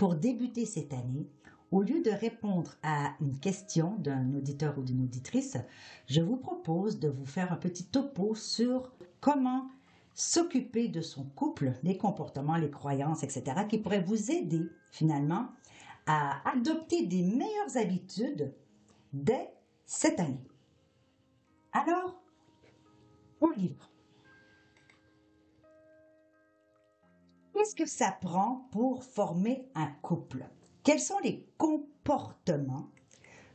pour débuter cette année. Au lieu de répondre à une question d'un auditeur ou d'une auditrice, je vous propose de vous faire un petit topo sur comment s'occuper de son couple, les comportements, les croyances, etc., qui pourraient vous aider finalement à adopter des meilleures habitudes dès cette année. Alors, on livre. Qu'est-ce que ça prend pour former un couple? Quels sont les comportements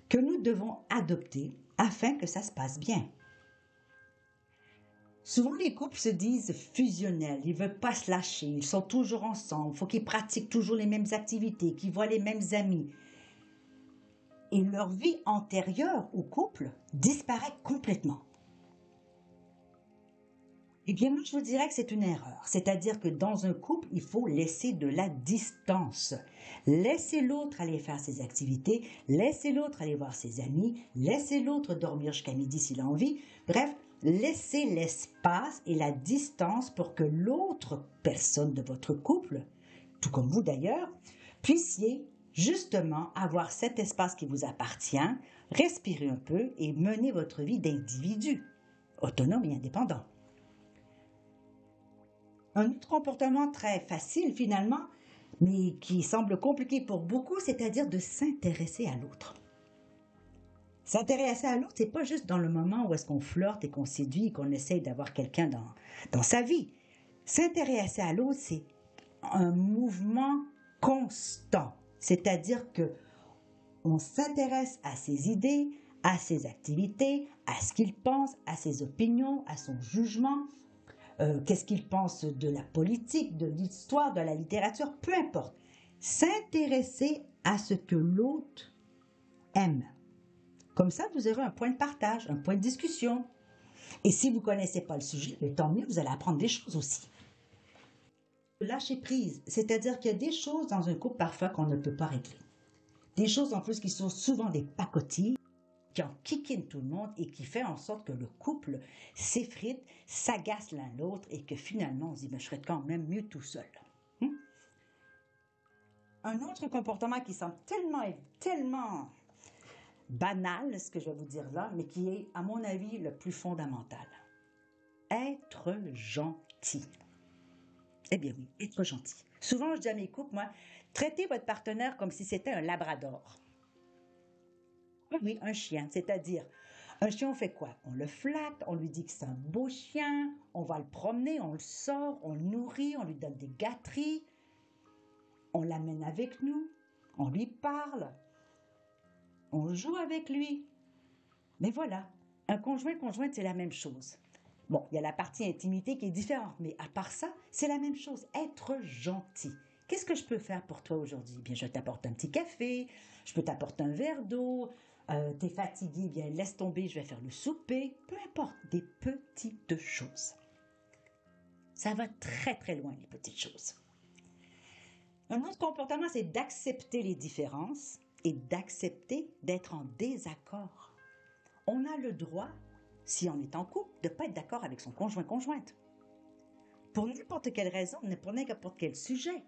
que nous devons adopter afin que ça se passe bien? Souvent, les couples se disent fusionnels, ils ne veulent pas se lâcher, ils sont toujours ensemble, il faut qu'ils pratiquent toujours les mêmes activités, qu'ils voient les mêmes amis. Et leur vie antérieure au couple disparaît complètement. Eh bien, moi, je vous dirais que c'est une erreur. C'est-à-dire que dans un couple, il faut laisser de la distance. Laisser l'autre aller faire ses activités, laisser l'autre aller voir ses amis, laisser l'autre dormir jusqu'à midi s'il a envie. Bref, laissez l'espace et la distance pour que l'autre personne de votre couple, tout comme vous d'ailleurs, puissiez justement avoir cet espace qui vous appartient, respirer un peu et mener votre vie d'individu, autonome et indépendant. Un autre comportement très facile finalement, mais qui semble compliqué pour beaucoup, c'est-à-dire de s'intéresser à l'autre. S'intéresser à l'autre, c'est pas juste dans le moment où est-ce qu'on flirte et qu'on séduit qu'on essaye d'avoir quelqu'un dans, dans sa vie. S'intéresser à l'autre, c'est un mouvement constant. C'est-à-dire que on s'intéresse à ses idées, à ses activités, à ce qu'il pense, à ses opinions, à son jugement, euh, qu'est-ce qu'il pense de la politique, de l'histoire, de la littérature, peu importe. S'intéresser à ce que l'autre aime. Comme ça, vous aurez un point de partage, un point de discussion. Et si vous ne connaissez pas le sujet, ben, tant mieux, vous allez apprendre des choses aussi. Lâcher prise, c'est-à-dire qu'il y a des choses dans un couple parfois qu'on ne peut pas régler. Des choses en plus qui sont souvent des pacotilles qui en kikine tout le monde et qui fait en sorte que le couple s'effrite, s'agace l'un l'autre et que finalement on se dit ben, je serais quand même mieux tout seul. Hmm? Un autre comportement qui semble tellement, tellement banal, ce que je vais vous dire là, mais qui est, à mon avis, le plus fondamental. Être gentil. Eh bien oui, être gentil. Souvent, je dis à mes couples, moi, traitez votre partenaire comme si c'était un labrador. Oui, un chien, c'est-à-dire, un chien, on fait quoi? On le flatte, on lui dit que c'est un beau chien, on va le promener, on le sort, on le nourrit, on lui donne des gâteries, on l'amène avec nous, on lui parle, on joue avec lui. Mais voilà, un conjoint conjointe, c'est la même chose. Bon, il y a la partie intimité qui est différente, mais à part ça, c'est la même chose. Être gentil. Qu'est-ce que je peux faire pour toi aujourd'hui? Bien, je t'apporte un petit café, je peux t'apporter un verre d'eau, euh, t'es fatigué, bien laisse tomber, je vais faire le souper, peu importe, des petites choses. Ça va très très loin, les petites choses. Un autre comportement, c'est d'accepter les différences et d'accepter d'être en désaccord. On a le droit, si on est en couple, de ne pas être d'accord avec son conjoint-conjointe. Pour n'importe quelle raison, pour n'importe quel sujet.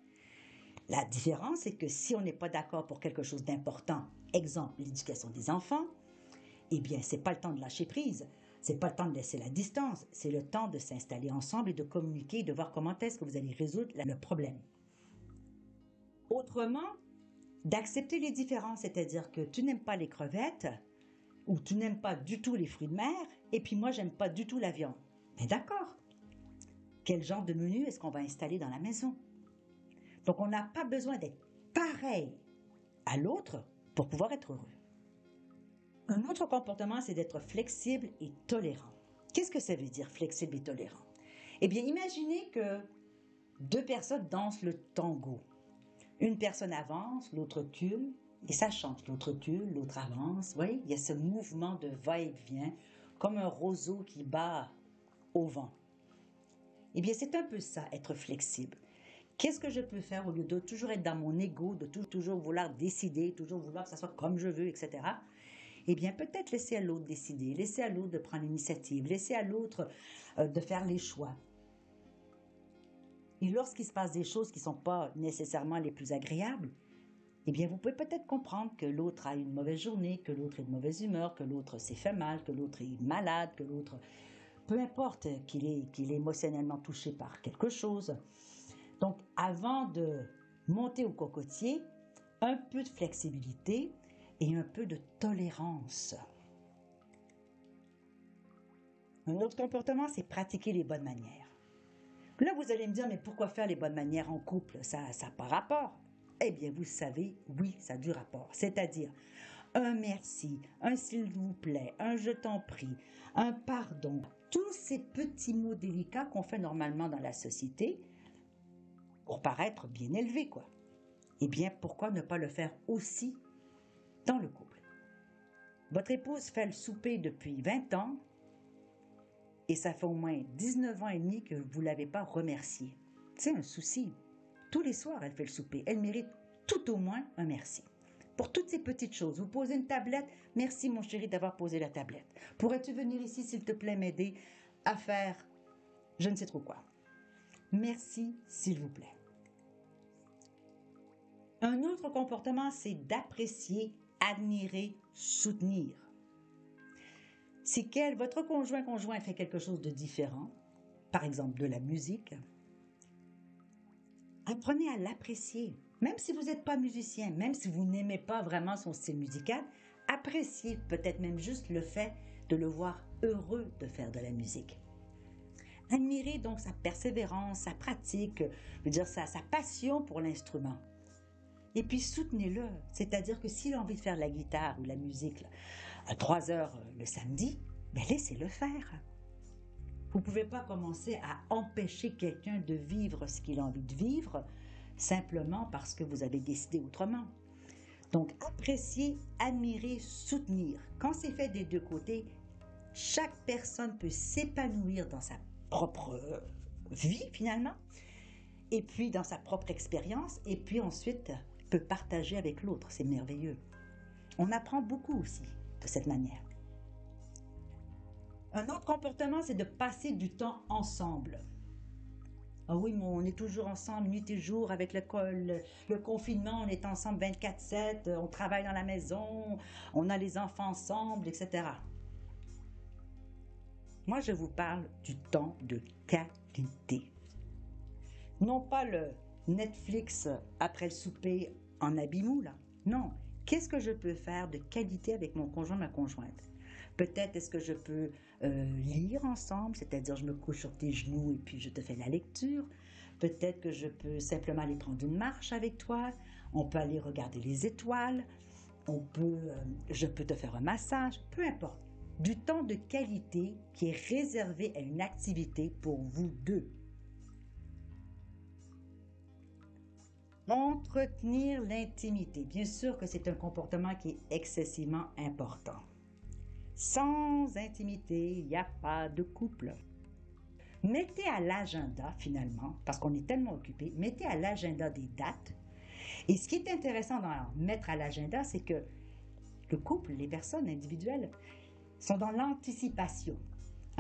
La différence, c'est que si on n'est pas d'accord pour quelque chose d'important, exemple l'éducation des enfants, eh bien, c'est pas le temps de lâcher prise. C'est pas le temps de laisser la distance. C'est le temps de s'installer ensemble et de communiquer, de voir comment est-ce que vous allez résoudre le problème. Autrement, d'accepter les différences, c'est-à-dire que tu n'aimes pas les crevettes ou tu n'aimes pas du tout les fruits de mer et puis moi j'aime pas du tout la viande. Mais d'accord. Quel genre de menu est-ce qu'on va installer dans la maison? Donc on n'a pas besoin d'être pareil à l'autre pour pouvoir être heureux. Un autre comportement, c'est d'être flexible et tolérant. Qu'est-ce que ça veut dire flexible et tolérant? Eh bien, imaginez que deux personnes dansent le tango. Une personne avance, l'autre recule, et ça change. L'autre recule, l'autre avance. Oui, il y a ce mouvement de va-et-vient, comme un roseau qui bat au vent. Eh bien, c'est un peu ça, être flexible. Qu'est-ce que je peux faire au lieu de toujours être dans mon ego, de toujours vouloir décider, toujours vouloir que ça soit comme je veux, etc. Eh bien, peut-être laisser à l'autre décider, laisser à l'autre de prendre l'initiative, laisser à l'autre euh, de faire les choix. Et lorsqu'il se passe des choses qui ne sont pas nécessairement les plus agréables, eh bien, vous pouvez peut-être comprendre que l'autre a une mauvaise journée, que l'autre est de mauvaise humeur, que l'autre s'est fait mal, que l'autre est malade, que l'autre, peu importe qu'il est, qu'il est émotionnellement touché par quelque chose. Donc, avant de monter au cocotier, un peu de flexibilité et un peu de tolérance. Un autre comportement, c'est pratiquer les bonnes manières. Là, vous allez me dire, mais pourquoi faire les bonnes manières en couple? Ça n'a pas rapport. Eh bien, vous savez, oui, ça a du rapport. C'est-à-dire un merci, un s'il vous plaît, un je t'en prie, un pardon. Tous ces petits mots délicats qu'on fait normalement dans la société pour paraître bien élevé, quoi. Eh bien, pourquoi ne pas le faire aussi dans le couple? Votre épouse fait le souper depuis 20 ans et ça fait au moins 19 ans et demi que vous ne l'avez pas remerciée. C'est un souci. Tous les soirs, elle fait le souper. Elle mérite tout au moins un merci. Pour toutes ces petites choses, vous posez une tablette. Merci, mon chéri, d'avoir posé la tablette. Pourrais-tu venir ici, s'il te plaît, m'aider à faire je ne sais trop quoi? Merci, s'il vous plaît. Un autre comportement, c'est d'apprécier, admirer, soutenir. Si quel, votre conjoint conjoint fait quelque chose de différent, par exemple de la musique, apprenez à l'apprécier. Même si vous n'êtes pas musicien, même si vous n'aimez pas vraiment son style musical, appréciez peut-être même juste le fait de le voir heureux de faire de la musique. Admirez donc sa persévérance, sa pratique, je veux dire sa, sa passion pour l'instrument. Et puis soutenez-le, c'est-à-dire que s'il a envie de faire la guitare ou la musique à 3 heures euh, le samedi, ben laissez-le faire. Vous ne pouvez pas commencer à empêcher quelqu'un de vivre ce qu'il a envie de vivre simplement parce que vous avez décidé autrement. Donc, apprécier, admirer, soutenir. Quand c'est fait des deux côtés, chaque personne peut s'épanouir dans sa propre euh, vie finalement, et puis dans sa propre expérience, et puis ensuite peut partager avec l'autre. C'est merveilleux. On apprend beaucoup aussi de cette manière. Un autre comportement, c'est de passer du temps ensemble. Ah oui, mais on est toujours ensemble nuit et jour avec l'école, le confinement, on est ensemble 24-7, on travaille dans la maison, on a les enfants ensemble, etc. Moi, je vous parle du temps de qualité. Non pas le Netflix après le souper en abimou, là. Non. Qu'est-ce que je peux faire de qualité avec mon conjoint, ma conjointe? Peut-être est-ce que je peux euh, lire ensemble, c'est-à-dire je me couche sur tes genoux et puis je te fais la lecture. Peut-être que je peux simplement aller prendre une marche avec toi. On peut aller regarder les étoiles. On peut, euh, je peux te faire un massage. Peu importe. Du temps de qualité qui est réservé à une activité pour vous deux. Entretenir l'intimité. Bien sûr que c'est un comportement qui est excessivement important. Sans intimité, il n'y a pas de couple. Mettez à l'agenda, finalement, parce qu'on est tellement occupé, mettez à l'agenda des dates. Et ce qui est intéressant dans mettre à l'agenda, c'est que le couple, les personnes individuelles, sont dans l'anticipation.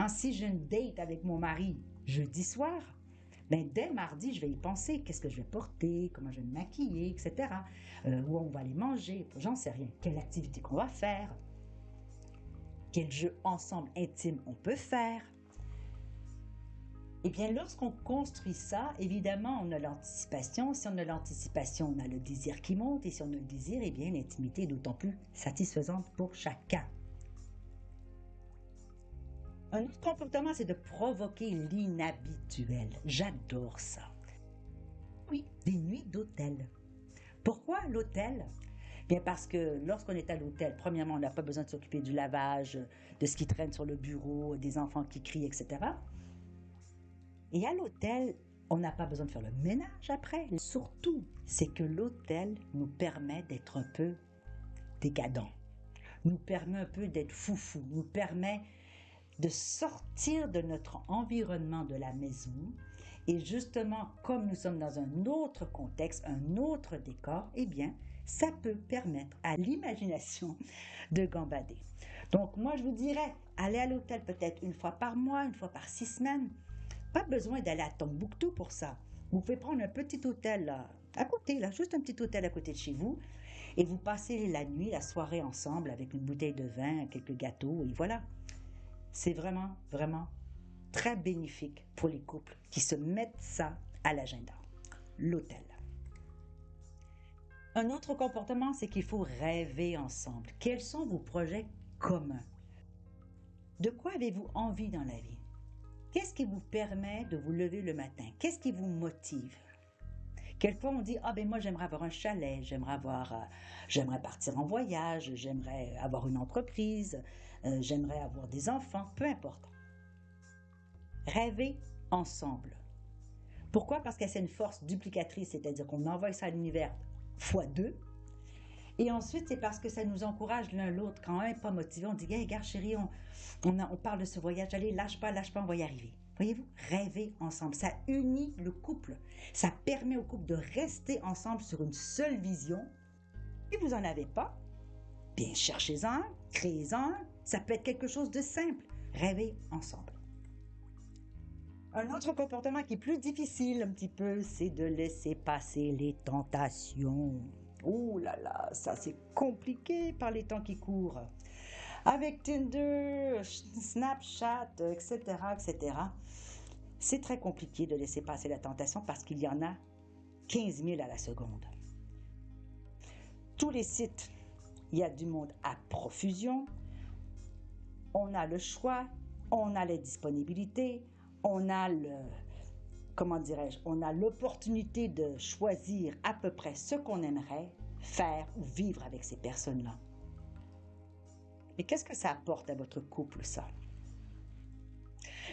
si j'ai une date avec mon mari jeudi soir, ben, dès mardi, je vais y penser. Qu'est-ce que je vais porter, comment je vais me maquiller, etc. Euh, où on va aller manger, j'en sais rien. Quelle activité qu'on va faire? Quel jeu ensemble intime on peut faire? Eh bien, lorsqu'on construit ça, évidemment, on a l'anticipation. Si on a l'anticipation, on a le désir qui monte. Et si on a le désir, eh bien, l'intimité est d'autant plus satisfaisante pour chacun. Un autre comportement, c'est de provoquer l'inhabituel. J'adore ça. Oui, des nuits d'hôtel. Pourquoi l'hôtel? Bien parce que lorsqu'on est à l'hôtel, premièrement, on n'a pas besoin de s'occuper du lavage, de ce qui traîne sur le bureau, des enfants qui crient, etc. Et à l'hôtel, On n'a pas besoin de faire le ménage après. Surtout, c'est que l'hôtel nous permet d'être un peu décadent, nous permet un peu d'être foufou, nous permet de sortir de notre environnement de la maison. Et justement, comme nous sommes dans un autre contexte, un autre décor, eh bien, ça peut permettre à l'imagination de gambader. Donc, moi, je vous dirais, allez à l'hôtel peut-être une fois par mois, une fois par six semaines. Pas besoin d'aller à Tombouctou pour ça. Vous pouvez prendre un petit hôtel là, à côté, là, juste un petit hôtel à côté de chez vous, et vous passez la nuit, la soirée ensemble avec une bouteille de vin, quelques gâteaux, et voilà. C'est vraiment, vraiment très bénéfique pour les couples qui se mettent ça à l'agenda. L'hôtel. Un autre comportement, c'est qu'il faut rêver ensemble. Quels sont vos projets communs? De quoi avez-vous envie dans la vie? Qu'est-ce qui vous permet de vous lever le matin? Qu'est-ce qui vous motive? Quelquefois, on dit, ah ben moi, j'aimerais avoir un chalet, j'aimerais avoir, euh, j'aimerais partir en voyage, j'aimerais avoir une entreprise, euh, j'aimerais avoir des enfants, peu importe. Rêver ensemble. Pourquoi? Parce que c'est une force duplicatrice, c'est-à-dire qu'on envoie ça à l'univers fois deux. Et ensuite, c'est parce que ça nous encourage l'un l'autre. Quand on n'est pas motivé, on dit, hey, gars, chérie, on, on, on parle de ce voyage, allez, lâche pas, lâche pas, on va y arriver. Voyez-vous, rêver ensemble, ça unit le couple. Ça permet au couple de rester ensemble sur une seule vision. Si vous n'en avez pas, bien cherchez-en, créez-en. Ça peut être quelque chose de simple. Rêver ensemble. Un autre comportement qui est plus difficile un petit peu, c'est de laisser passer les tentations. Oh là là, ça c'est compliqué par les temps qui courent avec Tinder, Snapchat, etc., etc. C'est très compliqué de laisser passer la tentation parce qu'il y en a 15 000 à la seconde. Tous les sites, il y a du monde à profusion. On a le choix, on a les disponibilités, on a le, comment dirais-je, on a l'opportunité de choisir à peu près ce qu'on aimerait faire ou vivre avec ces personnes-là. Mais qu'est-ce que ça apporte à votre couple, ça?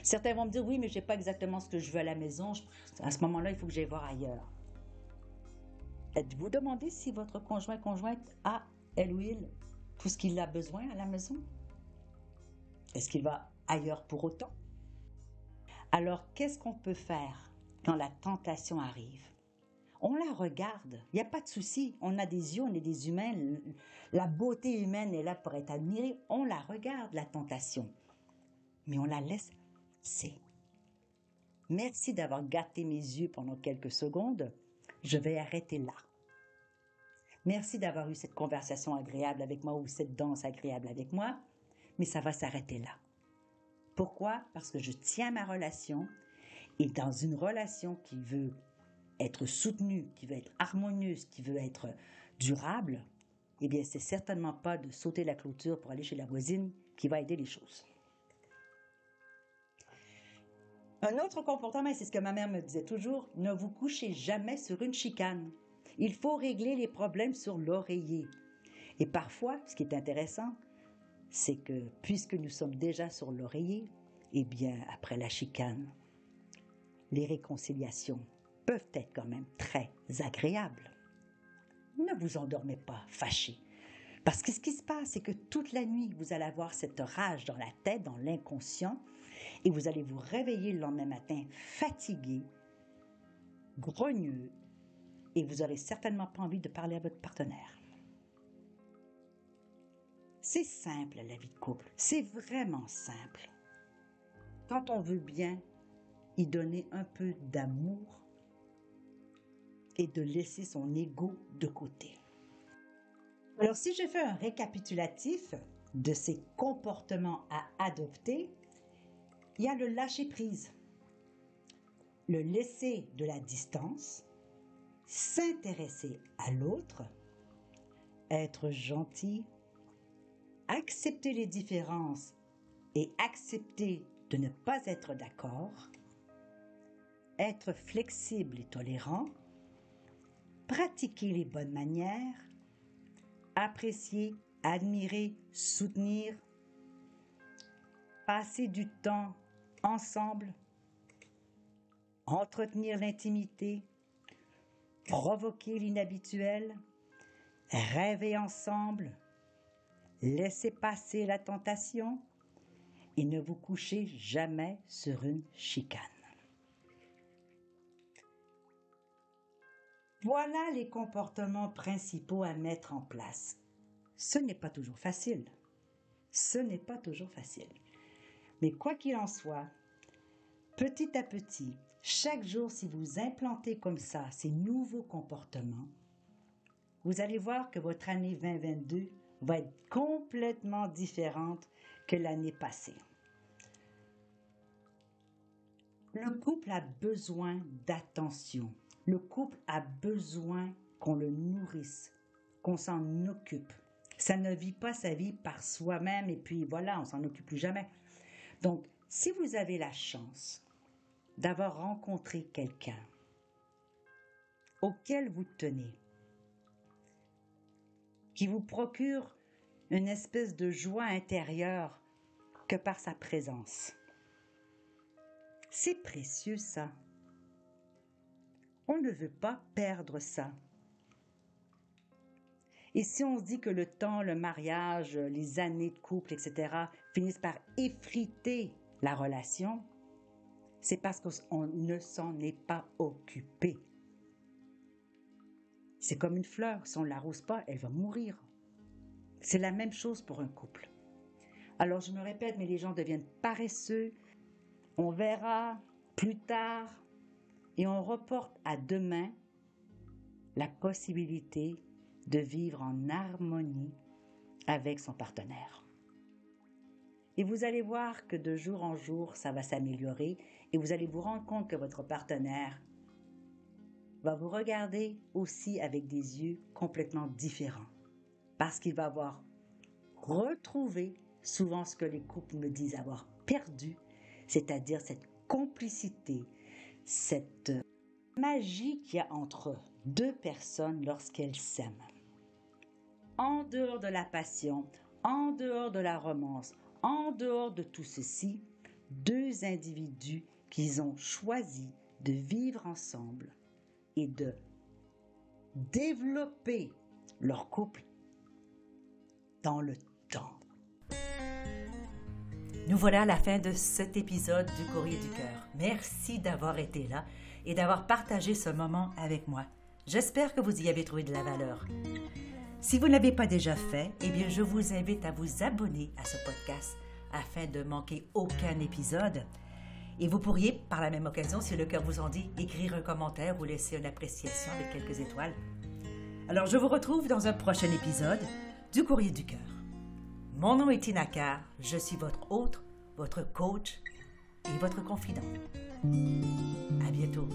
Certains vont me dire, oui, mais je n'ai pas exactement ce que je veux à la maison. À ce moment-là, il faut que j'aille voir ailleurs. Êtes-vous demandé si votre conjoint conjointe a, elle ou il, tout ce qu'il a besoin à la maison? Est-ce qu'il va ailleurs pour autant? Alors, qu'est-ce qu'on peut faire quand la tentation arrive? on la regarde. Il n'y a pas de souci. On a des yeux, on est des humains. La beauté humaine est là pour être admirée. On la regarde, la tentation. Mais on la laisse c'est. Merci d'avoir gâté mes yeux pendant quelques secondes. Je vais arrêter là. Merci d'avoir eu cette conversation agréable avec moi ou cette danse agréable avec moi, mais ça va s'arrêter là. Pourquoi? Parce que je tiens ma relation et dans une relation qui veut être soutenue, qui veut être harmonieuse, qui veut être durable, eh bien, c'est certainement pas de sauter la clôture pour aller chez la voisine qui va aider les choses. Un autre comportement, c'est ce que ma mère me disait toujours, ne vous couchez jamais sur une chicane. Il faut régler les problèmes sur l'oreiller. Et parfois, ce qui est intéressant, c'est que puisque nous sommes déjà sur l'oreiller, eh bien, après la chicane, les réconciliations peuvent être quand même très agréables. Ne vous endormez pas fâché. Parce que ce qui se passe, c'est que toute la nuit, vous allez avoir cette rage dans la tête, dans l'inconscient, et vous allez vous réveiller le lendemain matin fatigué, grogneux, et vous n'aurez certainement pas envie de parler à votre partenaire. C'est simple la vie de couple, c'est vraiment simple. Quand on veut bien y donner un peu d'amour, et de laisser son ego de côté. Alors si je fais un récapitulatif de ces comportements à adopter, il y a le lâcher prise, le laisser de la distance, s'intéresser à l'autre, être gentil, accepter les différences et accepter de ne pas être d'accord, être flexible et tolérant, pratiquer les bonnes manières, apprécier, admirer, soutenir, passer du temps ensemble, entretenir l'intimité, provoquer l'inhabituel, rêver ensemble, laisser passer la tentation et ne vous couchez jamais sur une chicane. Voilà les comportements principaux à mettre en place. Ce n'est pas toujours facile. Ce n'est pas toujours facile. Mais quoi qu'il en soit, petit à petit, chaque jour, si vous implantez comme ça ces nouveaux comportements, vous allez voir que votre année 2022 va être complètement différente que l'année passée. Le couple a besoin d'attention. Le couple a besoin qu'on le nourrisse, qu'on s'en occupe. Ça ne vit pas sa vie par soi-même et puis voilà, on s'en occupe plus jamais. Donc, si vous avez la chance d'avoir rencontré quelqu'un auquel vous tenez, qui vous procure une espèce de joie intérieure que par sa présence. C'est précieux ça. On ne veut pas perdre ça. Et si on se dit que le temps, le mariage, les années de couple, etc., finissent par effriter la relation, c'est parce qu'on ne s'en est pas occupé. C'est comme une fleur, si on ne l'arrose pas, elle va mourir. C'est la même chose pour un couple. Alors je me répète, mais les gens deviennent paresseux. On verra plus tard et on reporte à demain la possibilité de vivre en harmonie avec son partenaire. Et vous allez voir que de jour en jour, ça va s'améliorer et vous allez vous rendre compte que votre partenaire va vous regarder aussi avec des yeux complètement différents. Parce qu'il va avoir retrouvé souvent ce que les couples me disent avoir perdu, c'est-à-dire cette complicité, cette magie qu'il y a entre deux personnes lorsqu'elles s'aiment. En dehors de la passion, en dehors de la romance, en dehors de tout ceci, deux individus qui ont choisi de vivre ensemble et de développer leur couple dans le temps. Nous voilà à la fin de cet épisode du Courrier du Cœur. Merci d'avoir été là et d'avoir partagé ce moment avec moi. J'espère que vous y avez trouvé de la valeur. Si vous ne l'avez pas déjà fait, eh bien, je vous invite à vous abonner à ce podcast afin de manquer aucun épisode. Et vous pourriez, par la même occasion, si le cœur vous en dit, écrire un commentaire ou laisser une appréciation avec quelques étoiles. Alors, je vous retrouve dans un prochain épisode du Courrier du Cœur. Mon nom est Tina je suis votre hôte, votre coach et votre confident. À bientôt.